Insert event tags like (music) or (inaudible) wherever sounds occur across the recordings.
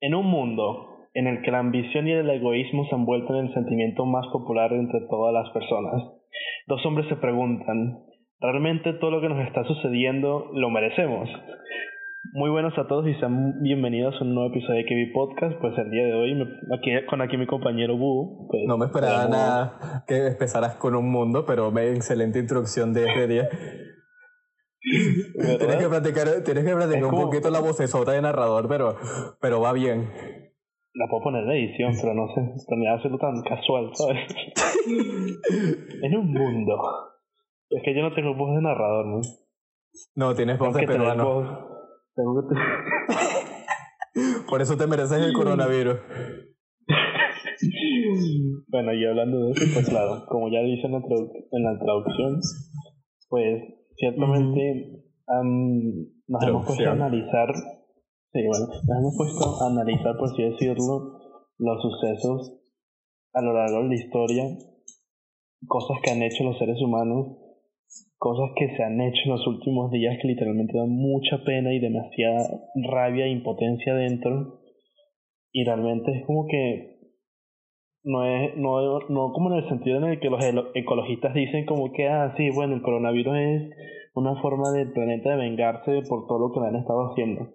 En un mundo en el que la ambición y el egoísmo se han vuelto en el sentimiento más popular entre todas las personas, dos hombres se preguntan, ¿realmente todo lo que nos está sucediendo lo merecemos? Muy buenos a todos y sean bienvenidos a un nuevo episodio de KB Podcast. Pues el día de hoy, aquí, con aquí mi compañero Bu. Pues, no me esperaba nada que empezaras con un mundo, pero me excelente introducción de este día. Tienes que practicar, tienes que practicar un poquito la vocesota de narrador, pero, pero va bien. La puedo poner en edición, pero no sé, me hacerlo tan casual, ¿sabes? (laughs) en un mundo. Es que yo no tengo voz de narrador, ¿no? No, tienes voz de peruano. Tengo que (laughs) Por eso te mereces el coronavirus. bueno, y hablando de eso, pues claro, como ya dice en la, en la traducción, pues ciertamente nos hemos puesto a analizar, sí, bueno, nos hemos puesto a analizar, por así decirlo, los sucesos a lo largo de la historia, cosas que han hecho los seres humanos, cosas que se han hecho en los últimos días que literalmente dan mucha pena y demasiada rabia e impotencia dentro. Y realmente es como que no es no, no como en el sentido en el que los ecologistas dicen como que ah sí bueno el coronavirus es una forma del planeta de vengarse por todo lo que han estado haciendo.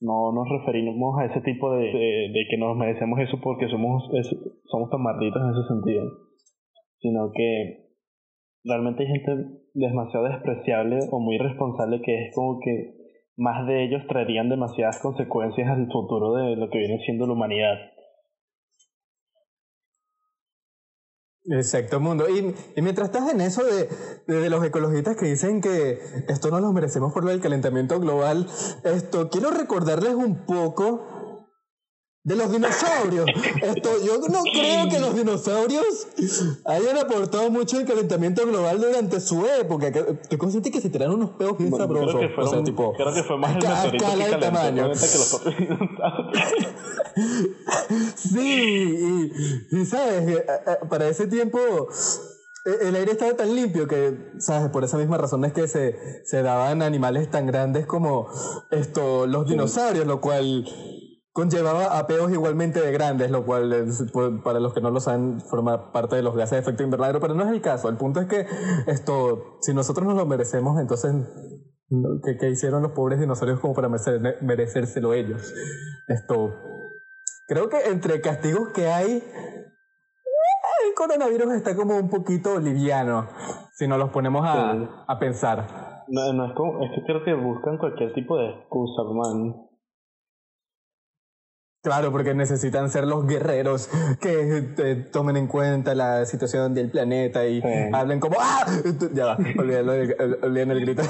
No nos referimos a ese tipo de, de, que nos merecemos eso porque somos somos tan malditos en ese sentido sino que realmente hay gente demasiado despreciable o muy responsable que es como que más de ellos traerían demasiadas consecuencias al futuro de lo que viene siendo la humanidad Exacto, mundo. Y, y, mientras estás en eso de, de, los ecologistas que dicen que esto no lo merecemos por el calentamiento global, esto quiero recordarles un poco de los dinosaurios. Esto, yo no creo que los dinosaurios hayan aportado mucho al calentamiento global durante su época. Estoy consciente que se tiraron unos peos bien sabrosos. Creo que fue, o sea, tipo, creo que fue más el escala de tamaño. sí, y, sabes, eh, eh, para ese tiempo e, el aire estaba tan limpio que, ¿sabes? Por esa misma razón es que se, se daban animales tan grandes como esto, los dinosaurios, lo cual conllevaba apeos igualmente de grandes, lo cual para los que no lo saben forma parte de los gases de efecto invernadero, pero no es el caso. El punto es que esto, si nosotros nos lo merecemos, entonces ¿qué, hicieron los pobres dinosaurios como para merecérselo ellos? Esto, creo que entre castigos que hay, el coronavirus está como un poquito liviano, si nos los ponemos a, a pensar. No, no es como, es que creo que buscan cualquier tipo de excusa, man. Claro, porque necesitan ser los guerreros que eh, tomen en cuenta la situación del planeta y hablen como ¡Ah! Ya va, olviden el, grito.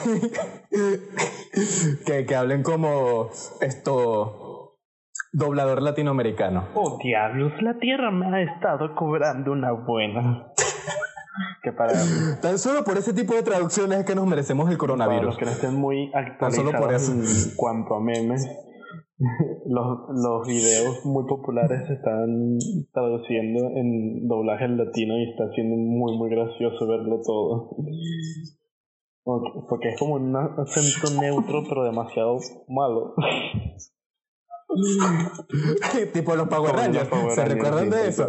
que, que hablen como esto doblador latinoamericano. Oh diablos, la Tierra me ha estado cobrando una buena. que para... Tan solo por ese tipo de traducciones es que nos merecemos el coronavirus. Para los que no estén muy actualizados solo por eso. en cuanto a memes (laughs) los, los videos muy populares se están traduciendo en doblaje en latino y está siendo muy muy gracioso verlo todo. Porque es como un acento neutro pero demasiado malo. (laughs) tipo los Power Rangers. ¿Se recuerdan de eso?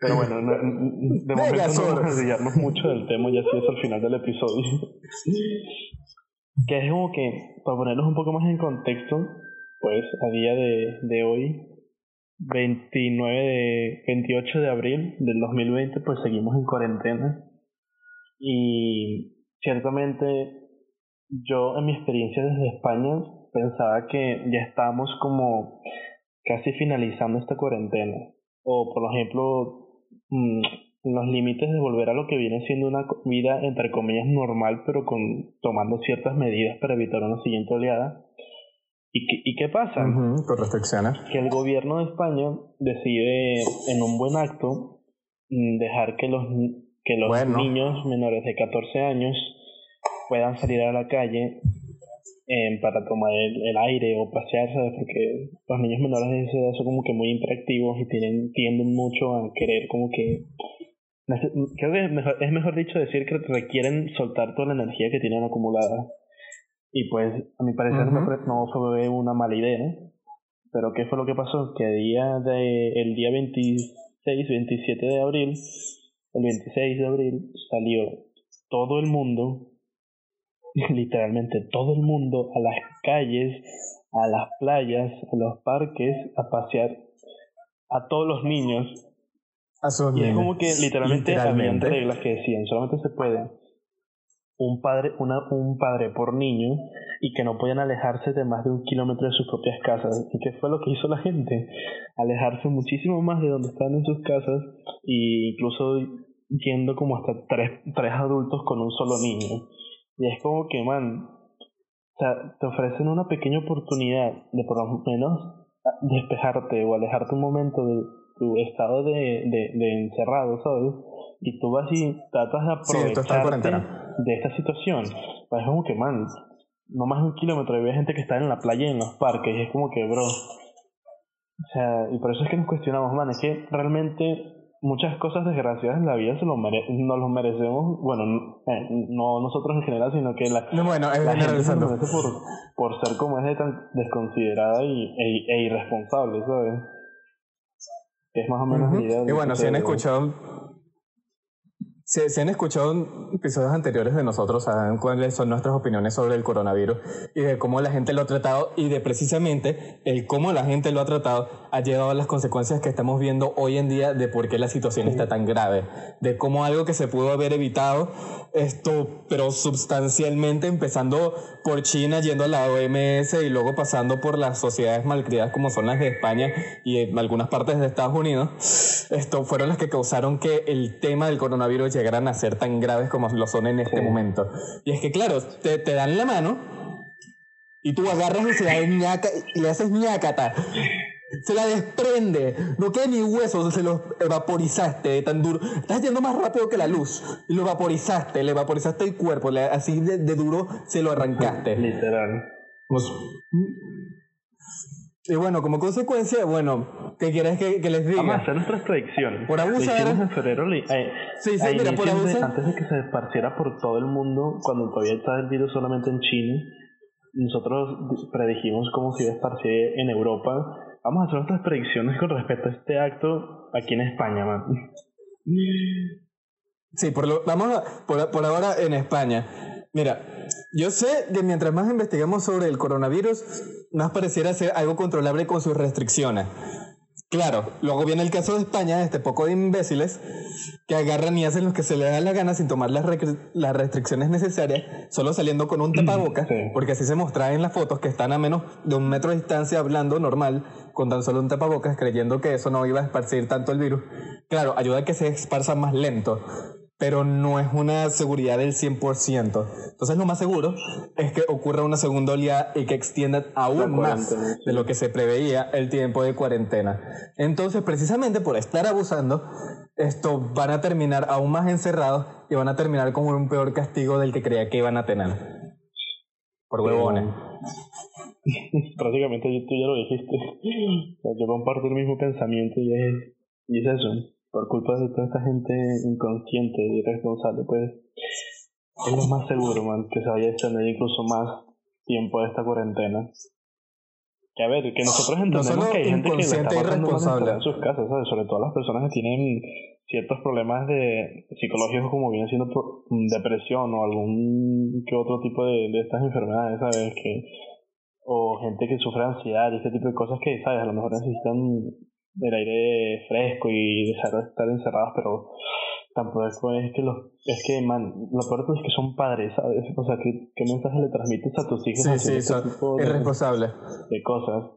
Pero bueno, de momento no vamos a desviarnos mucho del tema y así es al final del episodio. (laughs) que es como que, para ponernos un poco más en contexto, pues a día de, de hoy, 29 de, 28 de abril del 2020, pues seguimos en cuarentena. Y ciertamente yo en mi experiencia desde España pensaba que ya estábamos como casi finalizando esta cuarentena. O por ejemplo, mm, los límites de volver a lo que viene siendo una vida entre comillas normal, pero con tomando ciertas medidas para evitar una siguiente oleada. ¿Y qué, y qué pasa? con restricciones. Que el gobierno de España decide, en un buen acto, mm, dejar que los, que los niños menores de 14 años puedan salir a la calle eh, para tomar el, aire o pasearse, porque los niños menores de esa edad son como que muy interactivos y tienen, tienden mucho a querer como que... Creo que es mejor, es mejor dicho decir que requieren soltar toda la energía que tienen acumulada y pues, a mi parecer, no fue una mala idea. Pero ¿qué fue lo que pasó? Que día de, el día 26, 27 de abril, el 26 de abril salió todo el mundo, (laughs) literalmente todo el mundo, a las calles, a las playas, a los parques, a pasear a todos los niños. A sus y es como que literalmente, habían reglas que decían, solamente se puede un padre, una, un padre por niño y que no podían alejarse de más de un kilómetro de sus propias casas. ¿Y qué fue lo que hizo la gente? Alejarse muchísimo más de donde estaban en sus casas e incluso yendo como hasta tres, tres adultos con un solo niño. Y es como que, man, o sea, te ofrecen una pequeña oportunidad de por lo menos despejarte o alejarte un momento de tu estado de, de, de encerrado, ¿sabes? Y tú vas y tratas de aprovecharte de esta situación. Pues es como que, man, no más de un kilómetro, y gente que está en la playa y en los parques, y es como que, bro. O sea, y por eso es que nos cuestionamos, man, es que realmente muchas cosas desgraciadas en la vida se lo mere nos los merecemos, bueno, eh, no nosotros en general, sino que la, no, bueno, es la gente se merece por, por ser como es de tan desconsiderada y, e, e irresponsable, ¿sabes? Es más o menos la idea. Y bueno, si han escuchado si, han escuchado episodios anteriores de nosotros, saben cuáles son nuestras opiniones sobre el coronavirus y de cómo la gente lo ha tratado y de precisamente el cómo la gente lo ha tratado ha llegado a las consecuencias que estamos viendo hoy en día de por qué la situación está tan grave, de cómo algo que se pudo haber evitado, esto, pero sustancialmente empezando por China, yendo a la OMS y luego pasando por las sociedades malcriadas como son las de España y en algunas partes de Estados Unidos, esto fueron las que causaron que el tema del coronavirus llegaran a ser tan graves como lo son en este momento. Y es que, claro, te, te, dan la mano y tú agarras y, se la ñaca, y le haces ñacata. Se la desprende, no queda ni hueso, se lo vaporizaste tan duro. Estás yendo más rápido que la luz y lo vaporizaste, le vaporizaste el cuerpo, así de, de, duro se lo arrancaste. Literal. Pues, y bueno, como consecuencia, bueno, ¿qué quieres que, que les diga? Vamos a hacer nuestras predicciones. Por abusar. en febrero. Eh, sí, sí, mira, por abusar. Antes de que se esparciera por todo el mundo, cuando todavía estaba el virus solamente en China, nosotros predijimos cómo se iba a esparcir en Europa. Vamos a hacer nuestras predicciones con respecto a este acto aquí en España, man. Sí, por lo, vamos a, por, por ahora en España. Mira, yo sé que mientras más investigamos sobre el coronavirus, más pareciera ser algo controlable con sus restricciones. Claro, luego viene el caso de España, este poco de imbéciles que agarran y hacen lo que se les da la gana sin tomar las, las restricciones necesarias, solo saliendo con un tapabocas, porque así se mostraba en las fotos que están a menos de un metro de distancia hablando normal, con tan solo un tapabocas, creyendo que eso no iba a esparcir tanto el virus. Claro, ayuda a que se esparza más lento, pero no es una seguridad del 100%. Entonces lo más seguro es que ocurra una segunda oleada y que extienda aún más de lo que se preveía el tiempo de cuarentena. Entonces, precisamente por estar abusando, esto van a terminar aún más encerrados y van a terminar con un peor castigo del que creía que iban a tener. Por huevones. (laughs) Prácticamente tú ya lo dijiste. Yo comparto el mismo pensamiento y es, y es eso por culpa de toda esta gente inconsciente y irresponsable, pues es lo más seguro, man, que se vaya a extender incluso más tiempo de esta cuarentena. Que a ver, que nosotros entendemos que hay gente que le está pasando en sus casas, ¿sabes? Sobre todo las personas que tienen ciertos problemas de psicológicos como viene siendo depresión o algún que otro tipo de, de estas enfermedades, ¿sabes? Que o gente que sufre ansiedad y ese tipo de cosas que, ¿sabes? A lo mejor necesitan del aire fresco y dejar de estar encerrados, pero tampoco es que los es que man lo peor es que son padres sabes o sea que qué mensaje le transmites a tus hijos sí sí son irresponsables. de cosas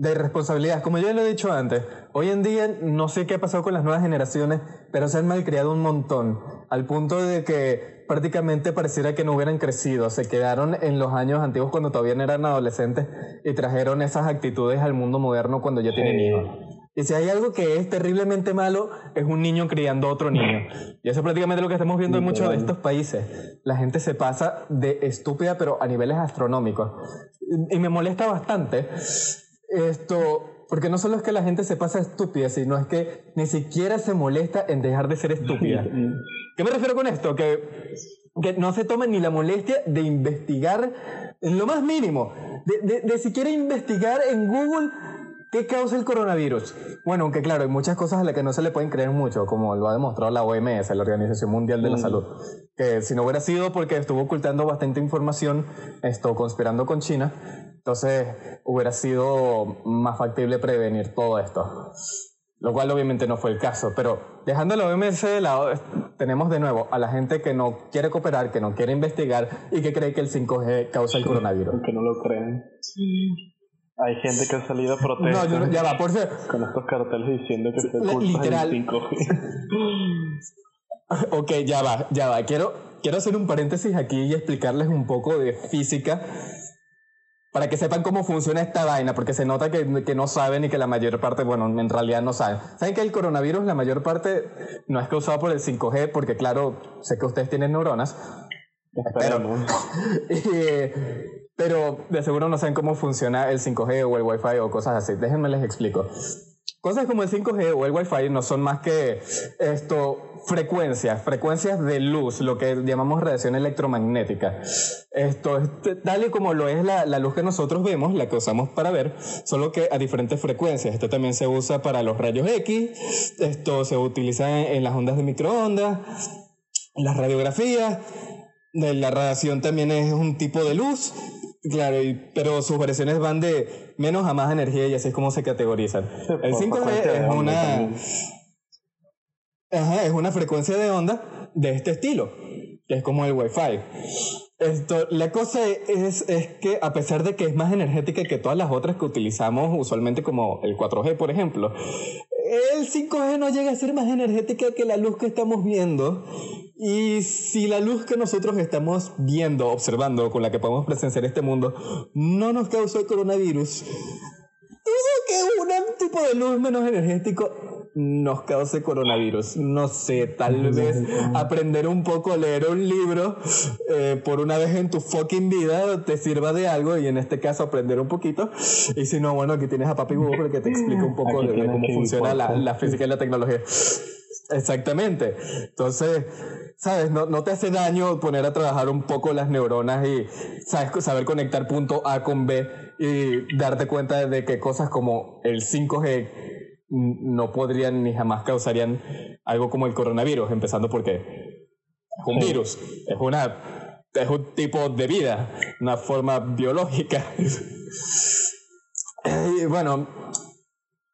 de irresponsabilidad como ya lo he dicho antes hoy en día no sé qué ha pasado con las nuevas generaciones pero se han malcriado un montón al punto de que prácticamente pareciera que no hubieran crecido, se quedaron en los años antiguos cuando todavía eran adolescentes y trajeron esas actitudes al mundo moderno cuando ya tienen hijos. Y si hay algo que es terriblemente malo, es un niño criando a otro niño. Y eso es prácticamente lo que estamos viendo en muchos de estos países. La gente se pasa de estúpida, pero a niveles astronómicos. Y me molesta bastante esto, porque no solo es que la gente se pasa estúpida, sino es que ni siquiera se molesta en dejar de ser estúpida. (laughs) ¿Qué me refiero con esto? Que que no se tomen ni la molestia de investigar en lo más mínimo, de, de, de siquiera investigar en Google ¿Qué causa el coronavirus? Bueno, aunque claro, hay muchas cosas a las que no se le pueden creer mucho, como lo ha demostrado la OMS, la Organización Mundial de la mm. Salud, que si no hubiera sido porque estuvo ocultando bastante información, esto conspirando con China, entonces hubiera sido más factible prevenir todo esto. Lo cual obviamente no fue el caso, pero dejando la OMS de lado, tenemos de nuevo a la gente que no quiere cooperar, que no quiere investigar y que cree que el 5G causa el coronavirus. Que no lo creen. Hay gente que ha salido a protestar. No, ya va, por ser. Con estos carteles diciendo que se Literal. 5G. (laughs) ok, ya va, ya va. Quiero, quiero hacer un paréntesis aquí y explicarles un poco de física para que sepan cómo funciona esta vaina, porque se nota que, que, no saben y que la mayor parte, bueno, en realidad no saben. Saben que el coronavirus, la mayor parte, no es causado por el 5G, porque claro, sé que ustedes tienen neuronas. Pero, (laughs) pero de seguro no saben cómo funciona el 5G o el Wi-Fi o cosas así. Déjenme les explico. Cosas como el 5G o el Wi-Fi no son más que esto, frecuencias, frecuencias de luz, lo que llamamos radiación electromagnética. Esto es tal y como lo es la, la, luz que nosotros vemos, la que usamos para ver, solo que a diferentes frecuencias. Esto también se usa para los rayos X, esto se utiliza en, en las ondas de microondas, las radiografías, la radiación también es un tipo de luz Claro, pero sus variaciones van de menos a más energía y así es como se categorizan. el 5G es una... Ajá, es una frecuencia de onda de este estilo, que es como el Wi-Fi. Esto, la cosa es, es que a pesar de que es más energética que todas las otras que utilizamos usualmente como el 4G, por ejemplo, el 5G no llega a ser más energética que la luz que estamos viendo. Y si la luz que nosotros estamos viendo, observando, con la que podemos presenciar este mundo, no nos causó el coronavirus, eso que un tipo de luz menos energético nos cause coronavirus. No sé, tal vez aprender un poco a leer un libro eh, por una vez en tu fucking vida te sirva de algo y en este caso aprender un poquito. Y si no, bueno, aquí tienes a Papi Google que te explica un poco de, cómo funciona la, la física y la tecnología. Exactamente. Entonces, ¿sabes? No, no, te hace daño poner a trabajar un poco las neuronas y, ¿sabes? Saber conectar punto A con B y darte cuenta de que cosas como el 5G no podrían ni jamás causarían algo como el coronavirus, empezando porque es un virus, es una es un tipo de vida, una forma biológica. (laughs) y bueno,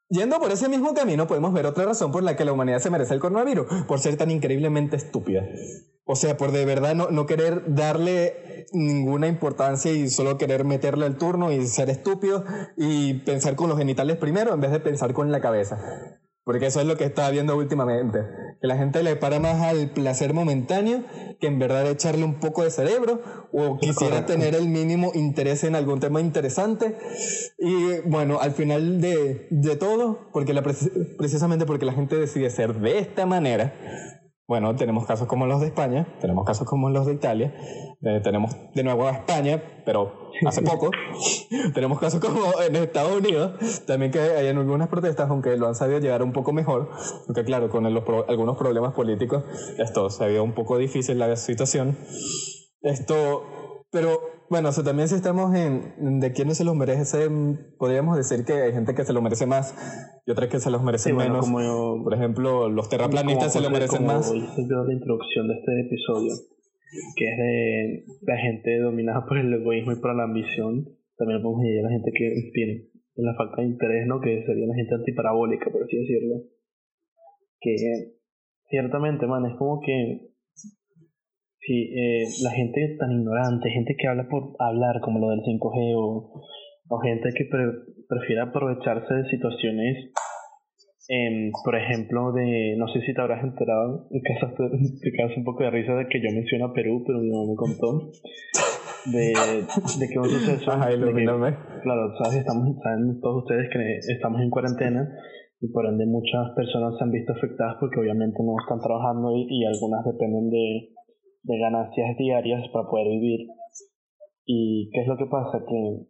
yendo por ese mismo camino podemos ver otra razón por la que la humanidad se merece el coronavirus, por ser tan increíblemente estúpida. O sea, por de verdad no, no querer darle ninguna importancia y solo querer meterle al turno y ser estúpido y pensar con los genitales primero en vez de pensar con la cabeza. Porque eso es lo que estaba viendo últimamente. Que la gente le para más al placer momentáneo que en verdad echarle un poco de cerebro o quisiera tener el mínimo interés en algún tema interesante. Y bueno, al final de, de todo, porque la, precisamente porque la gente decide ser de esta manera, bueno, tenemos casos como los de España, tenemos casos como los de Italia, eh, tenemos de nuevo a España, pero hace (laughs) poco. (laughs) tenemos casos como en Estados Unidos, también que hay en algunas protestas, aunque lo han sabido llegar un poco mejor, porque claro, con algunos problemas políticos, esto se había un poco difícil la situación. Esto, pero bueno, o también si estamos en de quiénes se los merecen, podríamos decir que hay gente que se lo merece más y otras que se los merecen menos. Como Por ejemplo, los terraplanistas se lo merecen más. Como yo la introducción de este episodio, que es de la gente dominada por el egoísmo y por la ambición, también podemos ir a la gente que tiene la falta de interés, ¿no? Que sería la gente antiparabólica, por así decirlo. Que ciertamente, man, es como que Sí, eh, la gente tan ignorante, gente que habla por hablar, como lo del 5G, o, o gente que prefiere aprovecharse de situaciones, em, por ejemplo, de, no sé si te habrás enterado, en caso te, (laughs) quedas un poco de risa de que yo menciono a Perú, pero mi mamá me contó, de, de que un suceso, Ajá, claro, sabes, estamos, saben todos ustedes que estamos en cuarentena, y por ende muchas personas se han visto afectadas porque obviamente no están trabajando y algunas dependen de de ganancias diarias para poder vivir. ¿Y qué es lo que pasa? Que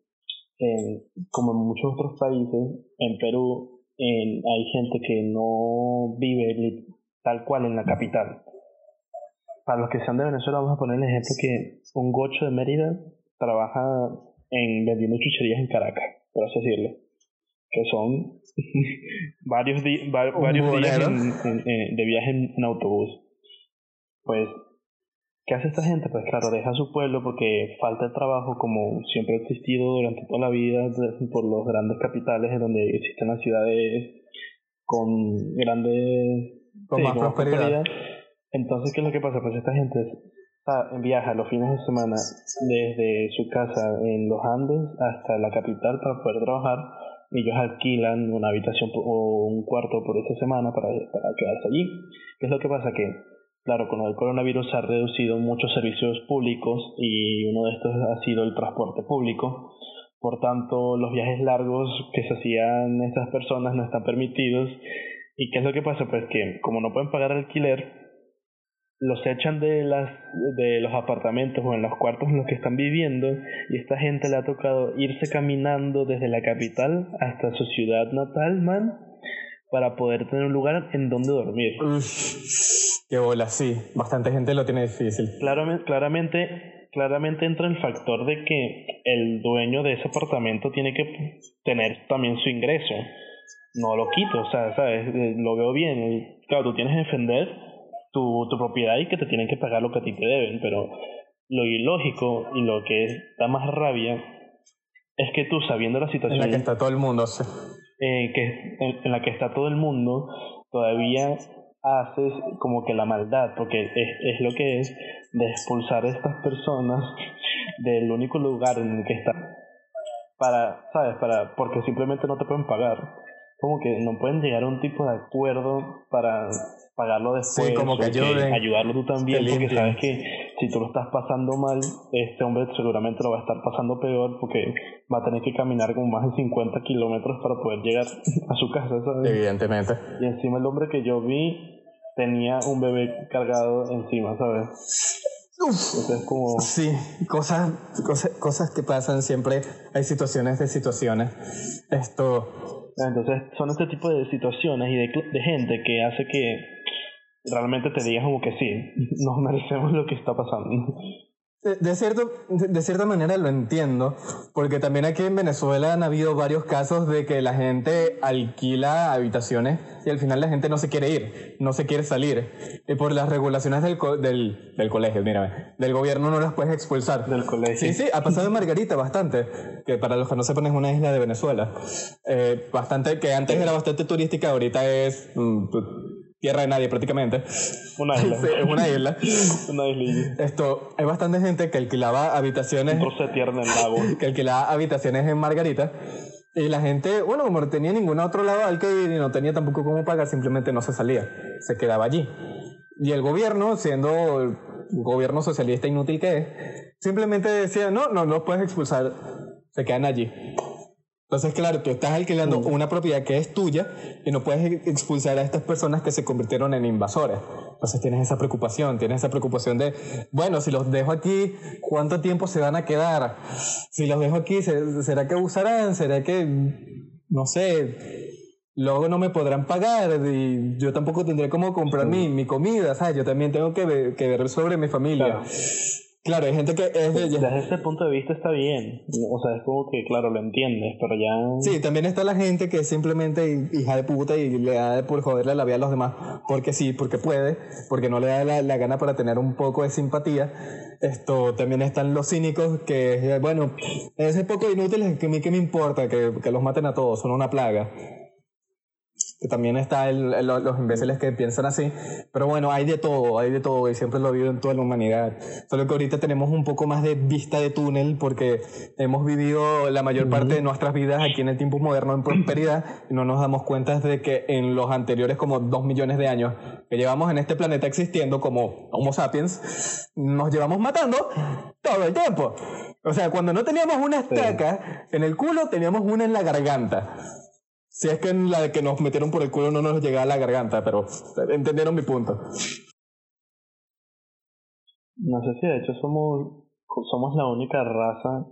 como en muchos otros países, en Perú hay gente que no vive tal cual en la capital. para los que sean de Venezuela, vamos a poner el ejemplo que un gocho de Mérida trabaja en vendiendo chucherías en Caracas, por así decirlo. Que son (laughs) varios, varios días de viaje en, autobús. Pues, ¿qué hace esta gente? Pues claro, deja su pueblo porque falta el trabajo como siempre ha existido durante toda la vida por los grandes capitales en donde existen las ciudades con grandes... Con más prosperidad. Entonces, ¿qué es lo que pasa? Pues esta gente viaja los fines de semana desde su casa en los Andes hasta la capital para poder trabajar. Ellos alquilan una habitación o un cuarto por esa semana para, para quedarse allí. ¿Qué es lo que pasa? Que, claro, con el coronavirus se han reducido muchos servicios públicos y uno de estos ha sido el transporte público. Por tanto, los viajes largos que se hacían estas personas no están permitidos. ¿Y qué es lo que pasa? Pues que como no pueden pagar alquiler, los echan de las de los apartamentos o en los cuartos en los que están viviendo y esta gente le ha tocado irse caminando desde la capital hasta su ciudad natal, man, para poder tener un lugar en donde dormir. qué bola, sí, bastante gente lo tiene difícil. Claramente, claramente, claramente entra el factor de que el dueño de ese apartamento tiene que tener también su ingreso. No lo quito, o sea, sabes, lo veo bien. Claro, tú tienes que defender tu, tu propiedad y que te tienen que pagar lo que a ti te deben, pero lo ilógico y lo que da más rabia es que tú sabiendo la situación en la que está todo el mundo sí. Eh, que en, la que está todo el mundo todavía haces como que la maldad porque es, es lo que es de expulsar a estas personas del único lugar en el que están para sabes para porque simplemente no te pueden pagar como que no pueden llegar a un tipo de acuerdo para pagarlo después. Sí, como que, ayudarlo tú también, porque sabes que si tú lo estás pasando mal, este hombre seguramente lo va a estar pasando peor porque va a tener que caminar como más de 50 kilómetros para poder llegar (laughs) a su casa, ¿sabes? Evidentemente. Y encima el hombre que yo vi tenía un bebé cargado encima, ¿sabes? Entonces, como... Sí, cosas, cosas, cosas que pasan siempre. Hay situaciones de situaciones. Esto. Entonces, son este tipo de situaciones y de, de gente que hace que realmente te digas como que sí, (laughs) nos merecemos lo que está pasando. De, cierto, de, cierta manera lo entiendo, porque también aquí en Venezuela han habido varios casos de que la gente alquila habitaciones y al final la gente no se quiere ir, no se quiere salir. Y por las regulaciones del, del, del colegio, mírame, del gobierno no las puedes expulsar. Del colegio. Sí, sí, ha pasado en Margarita bastante, que para los que no sepan es una isla de Venezuela. Eh, bastante, que antes era bastante turística, ahorita es... Mm, tierra de nadie prácticamente. Una (laughs) isla. es una isla. una. Esto, hay bastante gente que alquilaba habitaciones. Un de tierra en el lago. (laughs) Que alquilaba habitaciones en Margarita. Y la gente, bueno, como no tenía ningún otro lado al que ir y no tenía tampoco cómo pagar, simplemente no se salía. Se quedaba allí. Y el gobierno, siendo el gobierno socialista inútil que es, simplemente decía, no, no, no puedes expulsar. Se quedan allí. Entonces, claro, tú estás alquilando mm. una propiedad que es tuya y no puedes expulsar a estas personas que se convirtieron en invasores. Entonces tienes esa preocupación, tienes esa preocupación de, bueno, si los dejo aquí, ¿cuánto tiempo se van a quedar? Si los dejo aquí, ¿será que usarán? ¿Será que, no sé, luego no me podrán pagar y yo tampoco tendré cómo comprar mi, mi comida, ¿sabes? Yo también tengo que ver, que ver sobre mi familia. Claro, hay gente que es de... Desde ese punto de vista está bien. O sea, es como que, claro, lo entiendes, pero ya... Sí, también está la gente que es simplemente hija de puta y le da por joderle la vida a los demás porque sí, porque puede, porque no le da la, gana para tener un poco de simpatía. Esto, también están los cínicos que, bueno, ese poco inútiles que a mí que me importa, que, que los maten a todos, son una plaga que también está el, los imbéciles que piensan así. Pero bueno, hay de todo, hay de todo y siempre lo ha habido en toda la humanidad. Solo que ahorita tenemos un poco más de vista de túnel porque hemos vivido la mayor parte de nuestras vidas aquí en el tiempo moderno en prosperidad y no nos damos cuenta de que en los anteriores como dos millones de años que llevamos en este planeta existiendo como Homo sapiens, nos llevamos matando todo el tiempo. O sea, cuando no teníamos una estaca en el culo, teníamos una en la garganta. Si es que en la de que nos metieron por el culo no nos llegaba a la garganta, pero entendieron mi punto. No sé si de hecho somos, somos la única raza,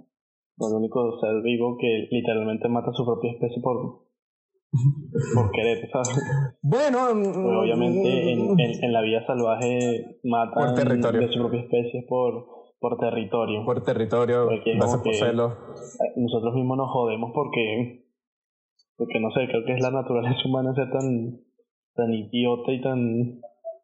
el único ser vivo que literalmente mata a su propia especie por, por querer, ¿sabes? Bueno, mm, obviamente en, en, la vida salvaje matan de su propia especie por, por territorio. Por territorio, Nosotros mismos nos jodemos porque, porque no sé, creo que es la naturaleza (laughs) humana ser tan, tan idiota y tan,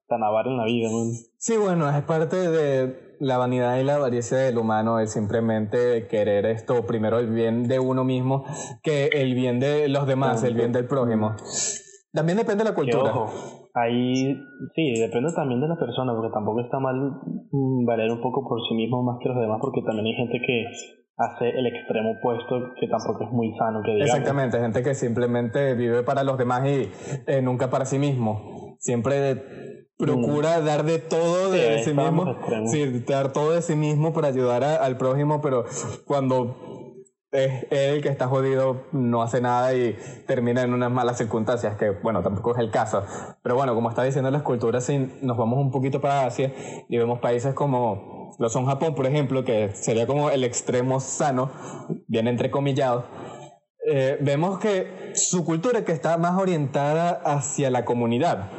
tan avara en la vida. ¿no? Sí, bueno, es parte de la vanidad y la avaricia del humano es simplemente querer esto, primero el bien de uno mismo, que el bien de los demás, el bien del prójimo. También depende de la cultura. ahí sí, depende también de la persona, porque tampoco está mal mm, valer un poco por sí mismo más que los demás, porque también hay gente que hace el extremo opuesto, que tampoco es muy sano. Que Exactamente, gente que simplemente vive para los demás y eh, nunca para sí mismo. Siempre procura dar de todo de sí, mismo, sí, dar todo de sí mismo para ayudar al prójimo, pero cuando es él que está jodido, no hace nada y termina en unas malas circunstancias, que bueno, tampoco es el caso. Pero bueno, como está diciendo las culturas, si nos vamos un poquito para Asia y vemos países como lo son Japón, por ejemplo, que sería como el extremo sano, bien entrecomillado, eh, vemos que su cultura que está más orientada hacia la comunidad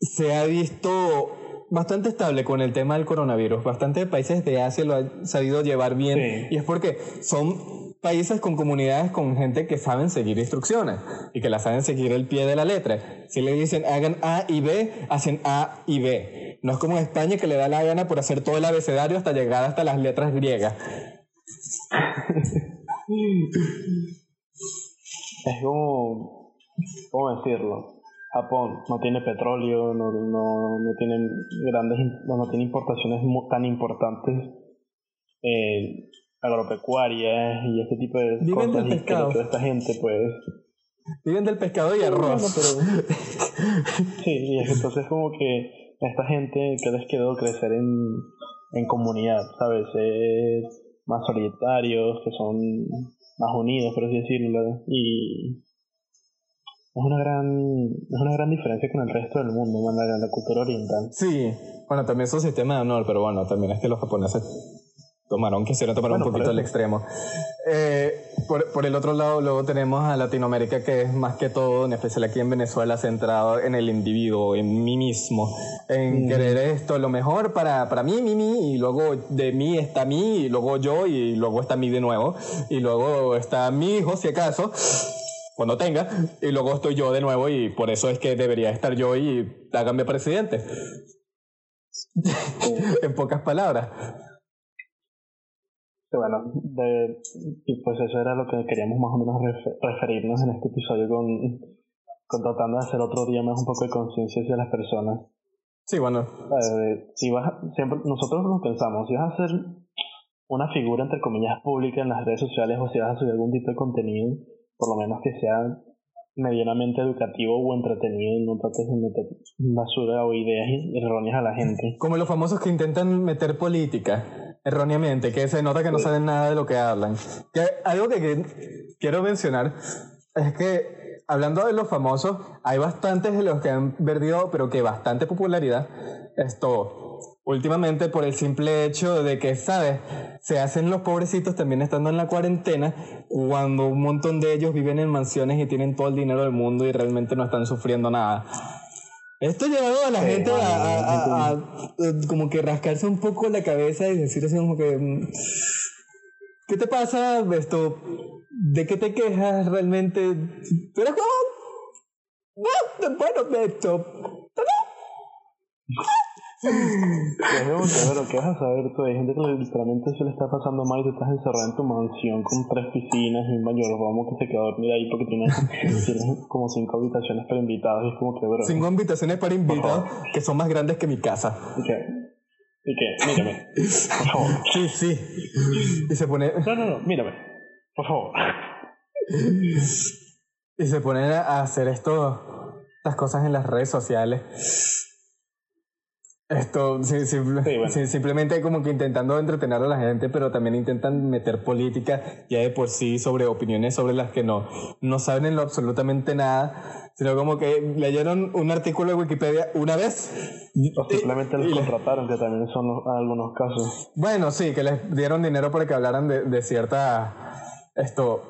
se ha visto bastante estable con el tema del coronavirus. Bastantes países de Asia lo han sabido llevar bien y es porque son países con comunidades con gente que saben seguir instrucciones y que la saben seguir el pie de la letra. Si le dicen hagan A y B, hacen A y B. No es como España que le da la gana por hacer todo el abecedario hasta llegar hasta las letras griegas. (laughs) es como, ¿cómo decirlo? Japón no tiene petróleo, no, no, no tiene grandes, no, tiene importaciones tan importantes eh, agropecuarias y este tipo de Viven cosas. Del pescado. Y esta gente, pues. Viven del pescado y arroz. sí, (laughs) y entonces como que esta gente que les quedó crecer en, en comunidad, ¿sabes? Es más solitarios, que son más unidos, por así decirlo, y es una gran es una gran diferencia con el resto del mundo, la, la cultura oriental. Sí, bueno, también es un sistema de honor, pero bueno, también es que los japoneses tomaron, quisieron tomar un poquito el extremo. Eh, por, por, el otro lado, luego tenemos a Latinoamérica, que es más que todo, en especial aquí en Venezuela, centrado en el individuo, en mí mismo, en mm. querer esto, lo mejor para, para mí, mí, mí, y luego de mí está mí, y luego yo, y luego está mí de nuevo, y luego está mi hijo, si acaso cuando tenga, y luego estoy yo de nuevo y por eso es que debería estar yo y háganme presidente. (laughs) en pocas palabras. Bueno, y pues eso era lo que queríamos más o menos referirnos en este episodio con, con tratando de hacer otro día más un poco de conciencia hacia las personas. Sí, bueno. si vas, siempre, nosotros nos pensamos, si vas a hacer una figura entre comillas pública en las redes sociales o si vas a subir algún tipo de contenido, por lo menos que sea medianamente educativo o entretenido y no trates de meter basura o ideas erróneas a la gente. Como los famosos que intentan meter política erróneamente, que se nota que no saben nada de lo que hablan. Que algo que quiero mencionar es que hablando de los famosos, hay bastantes de los que han perdido, pero que bastante popularidad. Esto, últimamente por el simple hecho de que, ¿sabes? Se hacen los pobrecitos también estando en la cuarentena cuando un montón de ellos viven en mansiones y tienen todo el dinero del mundo y realmente no están sufriendo nada. Esto ha llevado a la gente a, como que rascarse un poco la cabeza y decir así como que... Mm, ¿Qué te pasa? Esto, ¿De qué te quejas realmente? Pero como... Bueno, de esto... pero ¿qué vas a saber tú? Hay gente que literalmente se le está pasando mal y tú estás encerrado en tu mansión con tres piscinas y un mayordomo que se queda a dormir ahí porque tienes, (laughs) como cinco habitaciones para invitados y es como que, bro. Cinco habitaciones para invitados que son más grandes que mi casa. ¿Y qué? ¿Y qué? Mírame. Por favor. Sí, sí. Y se pone. No, no, no, mírame. Por favor. Y se pone a hacer esto, estas cosas en las redes sociales esto, sí, simplemente como que intentando entretener a la gente, pero también intentan meter política ya de por sí sobre opiniones sobre las que no, no saben en lo absolutamente nada, sino como que leyeron un artículo de Wikipedia una vez. O simplemente les contrataron, que también son algunos casos. Bueno, sí, que les dieron dinero para que hablaran de, de cierta, esto,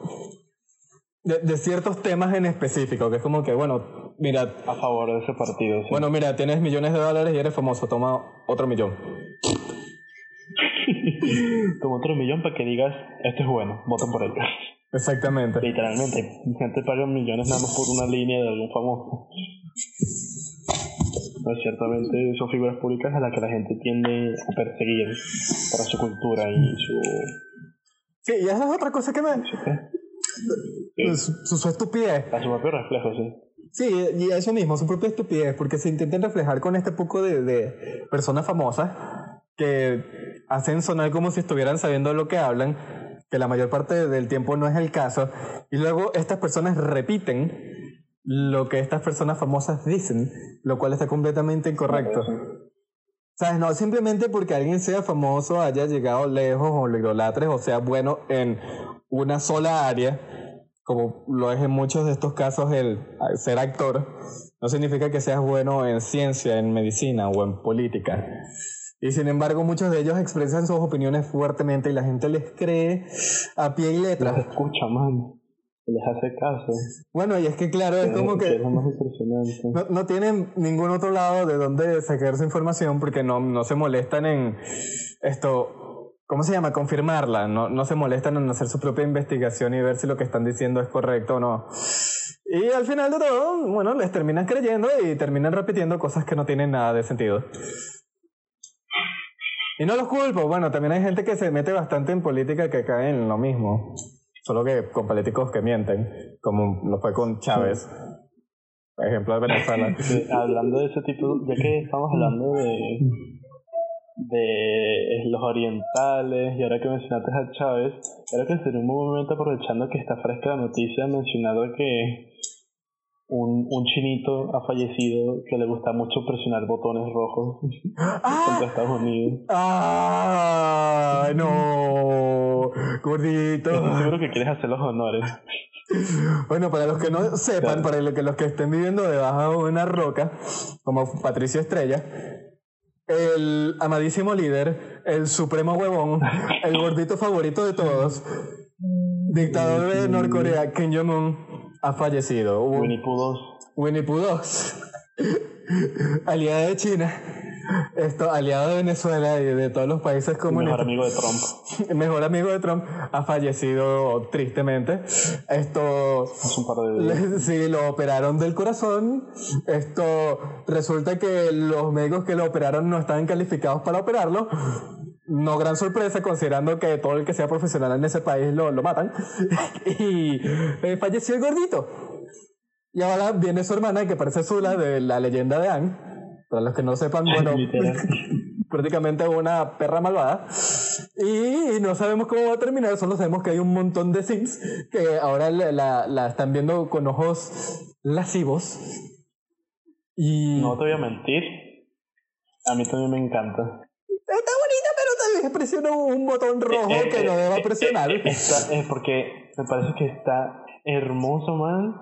de, ciertos temas en específico, que es como que, bueno, mira... A favor de ese partido. Bueno, mira, tienes millones de dólares y eres famoso, toma otro millón. (laughs) toma otro millón para que digas, esto es bueno, voten por ello. Exactamente. Literalmente, gente paga millones nada más por una línea de algún famoso. Pues ciertamente son figuras públicas a las que la gente tiende a perseguir para su cultura y su... Sí, y esa es otra cosa que me... Su, su, estupidez. A su propio reflejo, sí. Sí, y eso mismo, su propia estupidez, porque se intentan reflejar con este poco de, de personas famosas que hacen sonar como si estuvieran sabiendo lo que hablan, que la mayor parte del tiempo no es el caso, y luego estas personas repiten lo que estas personas famosas dicen, lo cual está completamente incorrecto. ¿Sabes? No simplemente porque alguien sea famoso, haya llegado lejos o lo idolatres o sea bueno en una sola área, como lo es en muchos de estos casos el ser actor, no significa que seas bueno en ciencia, en medicina o en política. Y sin embargo, muchos de ellos expresan sus opiniones fuertemente y la gente les cree a pie y letra. Los escucha, man. Les hace caso. Bueno, y es que claro, es, como que, no, no, tienen ningún otro lado de donde sacar su información porque no, no se molestan en esto ¿cómo se llama? Confirmarla. No, no se molestan en hacer su propia investigación y ver si lo que están diciendo es correcto o no. Y al final de todo, bueno, les terminan creyendo y terminan repitiendo cosas que no tienen nada de sentido. Y no los culpo, bueno, también hay gente que se mete bastante en política que cae en lo mismo. Solo que con políticos que mienten, como lo fue con Chávez. Ejemplo, de Venezuela. hablando de ese tipo, ya que estamos hablando de de los orientales y ahora que mencionaste a Chávez, creo que sería un buen momento aprovechando que está fresca la noticia mencionado que un, un chinito ha fallecido que le gusta mucho presionar botones rojos (laughs) ¡Ah! contra Estados Unidos. ¡Ah! ¡No! Gordito. Estoy seguro que quieres hacer los honores. Bueno, para los que no sepan, para los que estén viviendo debajo de una roca, como Patricio Estrella, el amadísimo líder, el supremo huevón, el gordito favorito de todos, dictador de Norcorea, Kim Jong-un, ha fallecido. Winnie Pooh 2. Winnie Pooh 2. (laughs) Aliada de China esto, aliado de Venezuela y de todos los países comunistas. Mejor amigo de Trump. (laughs) mejor amigo de Trump ha fallecido tristemente. Esto. un par de (laughs) Sí, lo operaron del corazón. Esto resulta que los médicos que lo operaron no estaban calificados para operarlo. No gran sorpresa, considerando que todo el que sea profesional en ese país lo, lo matan. (laughs) y eh, falleció el gordito. Y ahora viene su hermana, que parece Zula, de la leyenda de Anne para los que no sepan, (laughs) bueno, (laughs) prácticamente una perra malvada. Y no sabemos cómo va a terminar, solo sabemos que hay un montón de Sims que ahora la, la, están viendo con ojos lascivos. Y... No te voy a mentir, a mí también me encanta. Está bonita, pero tal vez presiono un botón rojo eh, que no eh, deba presionar. Es porque me parece que está hermoso, man.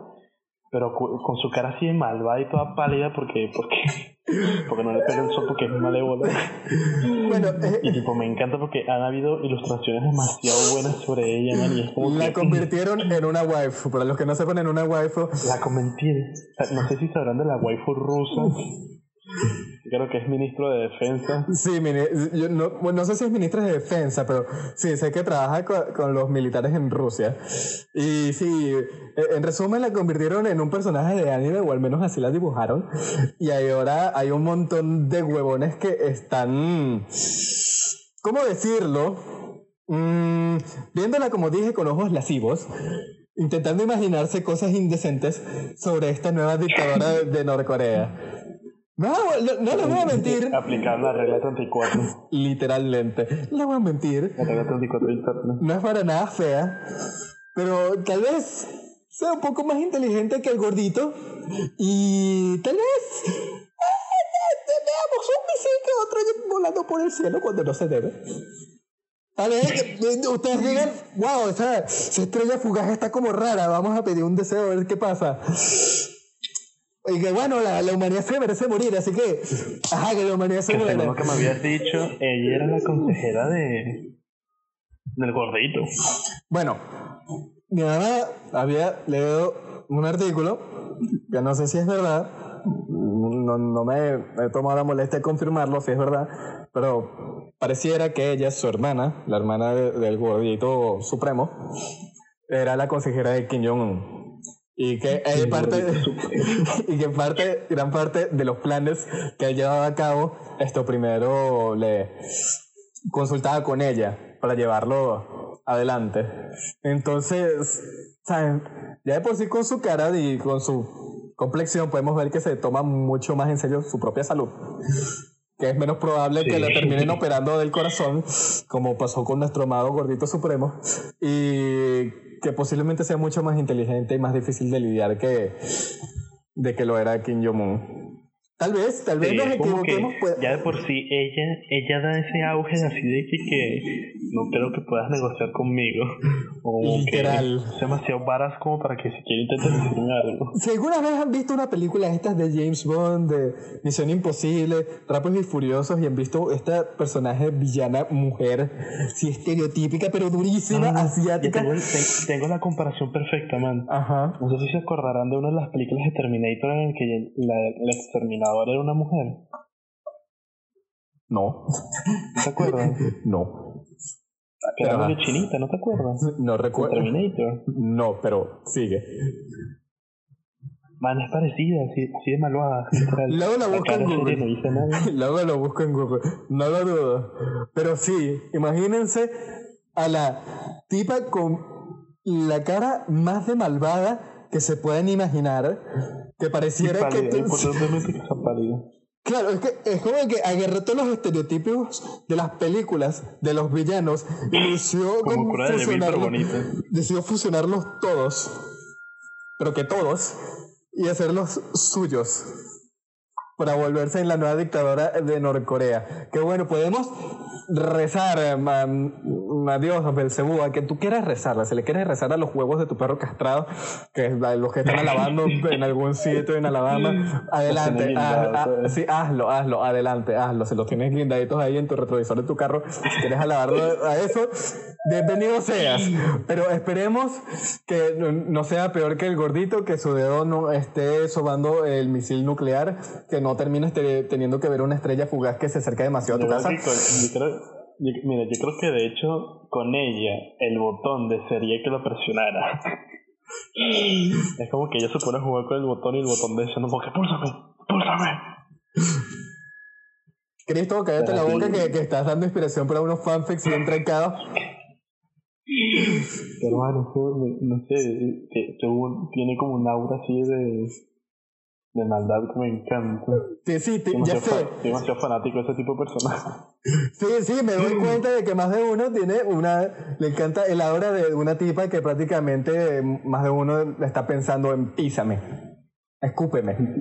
Pero con su cara así de malvada y toda pálida porque, porque porque no le pega el sol porque es malévolo. Bueno, eh, y tipo, me encanta porque han habido ilustraciones demasiado buenas sobre ella, La convirtieron en una waifu. Para los que no sepan, en una waifu. La convirtieron. no sé si sabrán de la waifu rusa. Creo que es ministro de defensa. Sí, yo no, no, sé si es ministro de defensa, pero sí, sé que trabaja con, los militares en Rusia. Y sí, e, en resumen la convirtieron en un personaje de anime, o al menos así la dibujaron. Y ahora hay un montón de huevones que están... ¿Cómo decirlo? Mm, viéndola como dije con ojos lascivos, intentando imaginarse cosas indecentes sobre esta nueva dictadora de Norcorea. No, no, no le voy a mentir. (laughs) Aplicar la regla 34. Literalmente. No le voy a mentir. La regla 34 interna. No es para nada fea. Pero tal vez sea un poco más inteligente que el gordito. Y tal vez. Eh, veamos un misil que otro volando por el cielo cuando no se debe. Tal vez ustedes digan, wow, esa, esa estrella fugaz está como rara, vamos a pedir un deseo a ver qué pasa. Y que bueno, la, la, humanidad se merece morir, así que. Ajá, que la humanidad se muere. Lo que me habías dicho, ella era la consejera de. del gordito. Bueno, mi mamá había leído un artículo, que no sé si es verdad, no, no me he tomado la molestia de confirmarlo, si es verdad, pero pareciera que ella, su hermana, la hermana del gordito supremo, era la consejera de Kim Jong-un. Y que hay parte, (laughs) y que parte, gran parte de los planes que él llevaba a cabo, esto primero le consultaba con ella para llevarlo adelante. Entonces, ¿saben? Ya de por sí con su cara y con su complexión podemos ver que se toma mucho más en serio su propia salud. Que es menos probable que la terminen operando del corazón, como pasó con nuestro amado gordito supremo. Y que posiblemente sea mucho más inteligente y más difícil de lidiar que de que lo era Kim Jong-un. Tal vez, tal vez nos equivoquemos. Pues. Ya de por sí, ella, ella da ese auge así de que, que no creo que puedas negociar conmigo. O Literal. Que es demasiado varas como para que siquiera intentes decirme algo. Si alguna vez han visto una película estas de James Bond, de Misión Imposible, Rápidos y Furiosos, y han visto esta personaje villana mujer, sí estereotípica, pero durísima, asiática. Tengo, tengo, la comparación perfecta, man. Ajá. No sé si se acordarán de una de las películas de Terminator en el que la, la exterminadora era una mujer. No. ¿No te acuerdas? (laughs) no. Que era de chinita, ¿no te acuerdas? No recuerdo. Terminator. No, pero sigue. Man, es parecida, así, así de malvada. (laughs) Luego la busco en Google. (laughs) Luego lo busco en Google. No lo dudo. Pero sí, imagínense a la tipa con la cara más de malvada que se pueden imaginar. Que pareciera que. Claro, es que es como que agarró todos los estereotipos de las películas de los villanos y decidió fusionarlos, decidió fusionarlos todos, pero que todos, y hacerlos suyos para volverse en la nueva dictadora de Norcorea. Que bueno, podemos rezar a Dios, a Belcebú, a que tú quieras rezarla, si le quieres rezar a los huevos de tu perro castrado, que es los que están alabando en algún sitio en Alabama, adelante, sí, hazlo, hazlo, adelante, hazlo, si los tienes guindaditos ahí en tu retrovisor de tu carro, si quieres alabarlo a eso, bienvenido seas, pero esperemos que no sea peor que el gordito, que su dedo no esté sobando el misil nuclear, que no termines teniendo que ver una estrella fugaz que se acerca demasiado a tu casa. mira, yo creo que de hecho con ella el botón desearía que lo presionara. es como que ella se pone a jugar con el botón y el botón de no porque púlsame, púlsame. Cristo, cállate la boca que, que, estás dando inspiración para unos fanfics bien trancados. Bueno, no sé, tiene como un aura así de de maldad que me encanta. Sí, sí, ya sé. Demasiado fanático de ese tipo de personas. Sí, sí, me doy cuenta de que más de uno tiene una. Le encanta el aura de una tipa que prácticamente más de uno le está pensando en písame. Escúpeme. (laughs)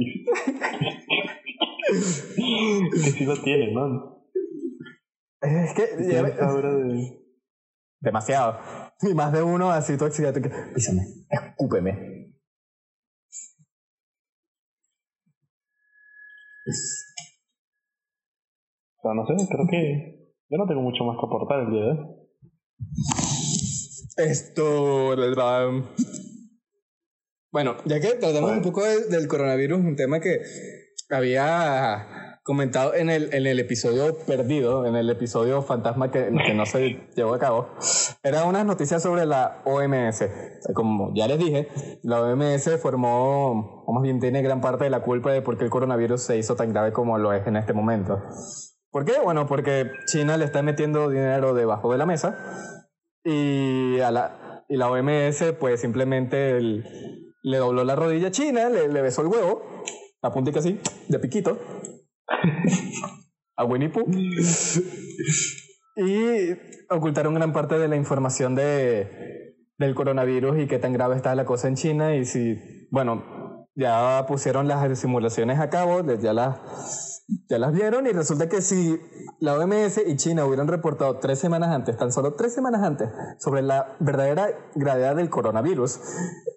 que sí lo tiene, man. Es que. Ya, aura de... Demasiado. Y más de uno así todo excitado. Písame. Escúpeme. O sea, no sé, creo que yo no tengo mucho más que aportar el día de hoy. Esto. Bueno, ya que tratamos un poco del coronavirus, un tema que había comentado en el, en el episodio perdido, en el episodio fantasma que, que no se llevó a cabo, era unas noticias sobre la OMS. Como ya les dije, la OMS formó, o más bien tiene gran parte de la culpa de por qué el coronavirus se hizo tan grave como lo es en este momento. ¿Por qué? Bueno, porque China le está metiendo dinero debajo de la mesa y, a la, y la OMS pues simplemente le dobló la rodilla a China, le, le besó el huevo, a puntica así, de piquito, (laughs) a Winnie y ocultaron gran parte de la información de, del coronavirus y qué tan grave está la cosa en China. Y si, bueno, ya pusieron las simulaciones a cabo, ya las ya las vieron. Y resulta que si la OMS y China hubieran reportado tres semanas antes, tan solo tres semanas antes, sobre la verdadera gravedad del coronavirus,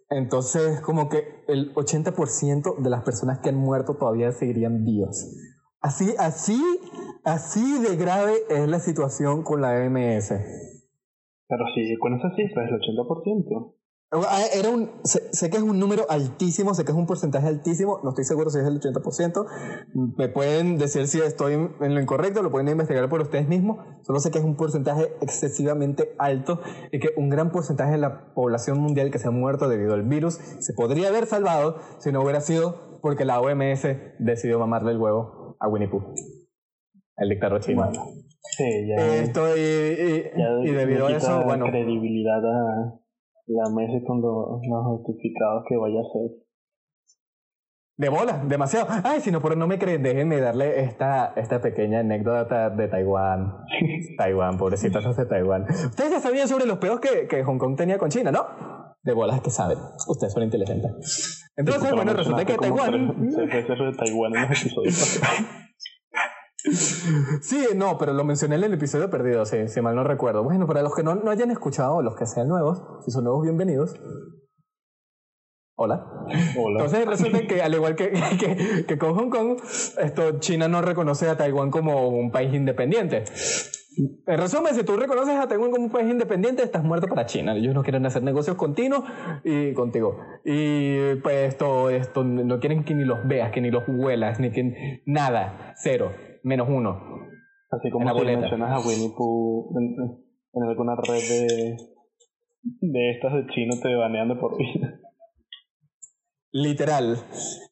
entonces como que el 80% de las personas que han muerto todavía seguirían vivas. Así, así, así de grave es la situación con la OMS. Pero sí, con esa cifra es el 80%. Ah, era un, sé, que es un número altísimo, sé que es un porcentaje altísimo, no estoy seguro si es el 80%. Me pueden decir si estoy en lo incorrecto, lo pueden investigar por ustedes mismos. Solo sé que es un porcentaje excesivamente alto y que un gran porcentaje de la población mundial que se ha muerto debido al virus se podría haber salvado si no hubiera sido porque la OMS decidió mamarle el huevo a Winnie Pooh, el dictador chino. sí, ya. Esto y, debido a eso, bueno. credibilidad a la mesa con los, justificados que vaya a ser. De bola, demasiado. Ay, si no, por no me creen, déjenme darle esta, esta pequeña anécdota de Taiwán. (laughs) Taiwán, pobrecitas de Taiwán. Ustedes ya sabían sobre los pedos que, que Hong Kong tenía con China, ¿no? De bolas que saben. Ustedes son inteligentes. Entonces, bueno, resulta que Taiwán. De Taiwán en los episodios (laughs) Sí, no, pero lo mencioné en el episodio perdido, sí, si mal no recuerdo. Bueno, para los que no, no hayan escuchado, los que sean nuevos, si son nuevos, bienvenidos. Hola. Hola. Entonces resulta que, al igual que, (laughs) que, que, con Hong Kong, esto, China no reconoce a Taiwán como un país independiente. En resumen, si tú reconoces a Taiwán como un país independiente, estás muerto para China. Ellos no quieren hacer negocios continuos y contigo. Y pues esto, esto no quieren que ni los veas, que ni los huelas, ni que nada, cero menos uno. Así como si mencionas a Winnie Pooh en, alguna red de, de estas de chino te banean de por vida. Literal.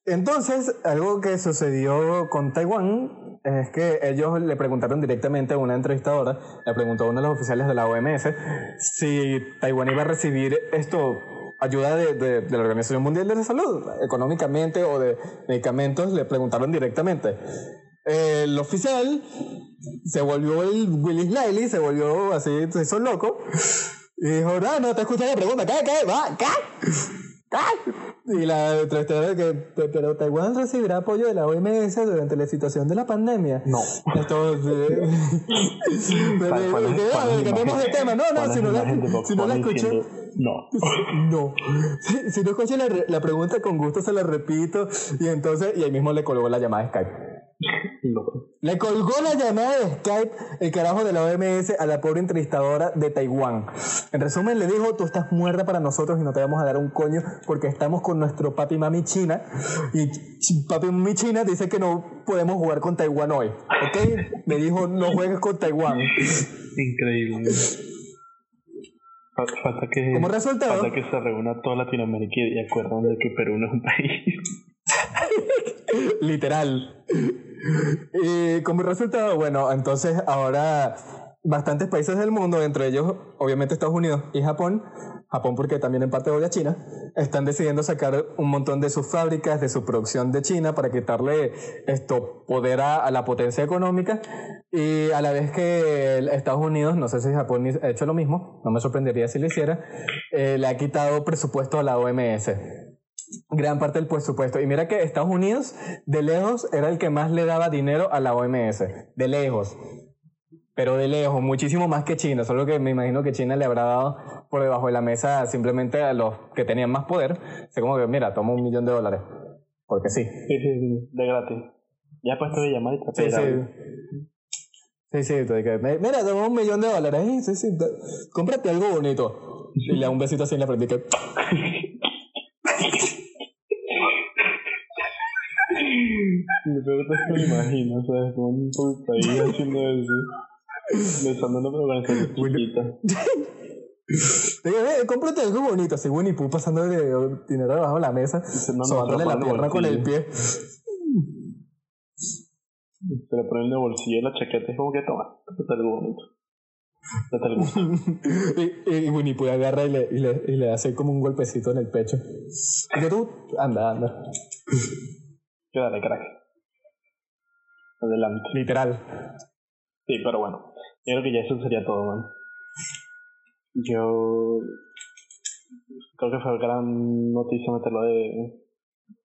Entonces, algo que sucedió con Taiwán es que ellos le preguntaron directamente a una entrevistadora, le preguntó a uno de los oficiales de la OMS si Taiwán iba a recibir esto, ayuda de, de, la Organización Mundial de la Salud, económicamente o de medicamentos, le preguntaron directamente el oficial se volvió el Willis Liley, se volvió así, se hizo loco. Y dijo, no, no te escuché la pregunta, ¿qué, qué, va, qué? Y la entrevistadora que, pero Taiwán recibirá apoyo de la OMS durante la situación de la pandemia. No. Entonces, (laughs) cambiamos de tema. No, no, si no la, si no la escuché. No. (laughs) No. Si, no escuché la, la pregunta con gusto se la repito. Y entonces, y ahí mismo le colgó la llamada de Le colgó la llamada de Skype el carajo de la OMS a la pobre entrevistadora de Taiwán. En resumen, le dijo, tú estás muerta para nosotros y no te vamos a dar un coño porque estamos con nuestro papi mami China. Y papi mami China dice que no podemos jugar con Taiwán hoy. ¿Ok? Me dijo, no juegues con Taiwán. Increíble. Falta que, Como resultado, falta que se reúna toda Latinoamérica y acuerdan de que Perú no es un país. (laughs) Literal. Y como resultado, bueno, entonces ahora bastantes países del mundo, entre ellos obviamente Estados Unidos y Japón, Japón porque también en parte odia a China, están decidiendo sacar un montón de sus fábricas, de su producción de China para quitarle esto poder a, la potencia económica. Y a la vez que Estados Unidos, no sé si Japón ha hecho lo mismo, no me sorprendería si lo hiciera, eh, le ha quitado presupuesto a la OMS gran parte del presupuesto. Y mira que Estados Unidos, de lejos, era el que más le daba dinero a la OMS. De lejos. Pero de lejos, muchísimo más que China. Solo que me imagino que China le habrá dado por debajo de la mesa simplemente a los que tenían más poder. Así como que, mira, toma un millón de dólares. Porque sí. Sí, sí, sí. De gratis. Ya puesto de llamar y Sí, sí. Sí, sí, mira, toma un millón de dólares. Sí, sí, cómprate algo bonito. Y le da un besito así en la frente. Que... (laughs) Lo peor es que me imagino, ¿sabes? Como un ahí haciendo eso. Besando una organización chiquita. Eh, cómprate algo bonito, así Winnie Pooh pasando de dinero debajo de la mesa, sobándole la pierna con el pie. Se le pone en el bolsillo de la chaqueta es como que toma, cómprate algo bonito. (laughs) y, y Winnie Pooh agarra y le, y, le, y le hace como un golpecito en el pecho. Y tú, anda, anda. Quédale, crack. Adelante. Literal. Sí, pero bueno. Yo creo que ya eso sería todo, man. Yo creo que fue gran noticia meterlo de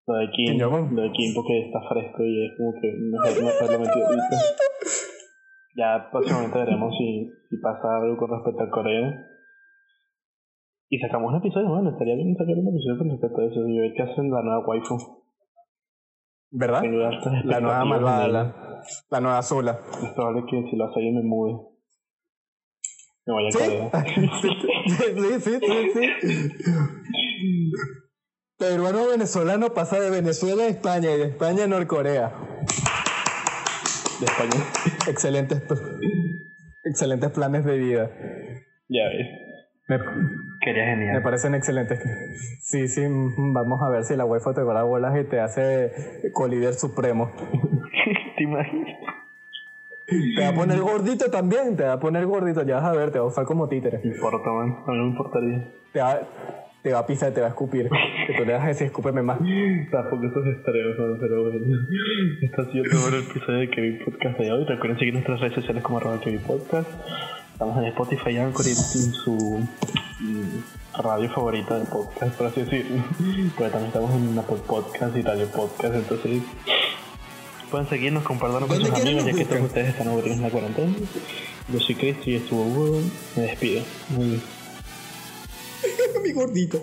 lo de Kim, lo de Kim porque está fresco y es como que mejor no haberlo metido Ya próximamente veremos si, si pasa algo con respecto a Corea. Y sacamos un episodio, bueno, estaría bien sacar un episodio con respecto a eso y ver qué hacen la nueva waifu. ¿Verdad? La nueva malvada, la, la nueva sola. Es probable que si lo hace yo me mude. Me voy a Corea. (laughs) sí, sí, sí, sí. Peruano venezolano pasa de Venezuela a España y de España a Norcorea. De España. Excelentes, excelentes planes de vida. Ya ves. Me, Genial. me parecen excelentes. Sí, sí, mm, vamos a ver si la UEFA te da bolas y te hace colíder supremo. (laughs) ¿Te imaginas? Te va a poner gordito también, te va a poner gordito, ya vas a ver, te va a usar como títere. No importa, man. A mí no me importaría. Te va, te va a pisar, te va a escupir. Que tú le vas a decir, escúpeme más. Tampoco esos extremos, man, pero bueno. Este ha sido el primer episodio de Kevin Podcast de hoy. Recuerden seguir nuestras redes sociales como arroba Kevin Podcast. Estamos en Spotify, Anchor y en su radio favorita de podcast, por así decirlo. (laughs) Pero también estamos en Apple Podcast y Radio Podcast, entonces pueden seguirnos, compartirnos con ¿Dónde sus amigos ya que todos ustedes están aburridos en la cuarentena. Yo soy Cristo y estuvo Hugo. Me despido. Muy bien. (laughs) Mi gordito.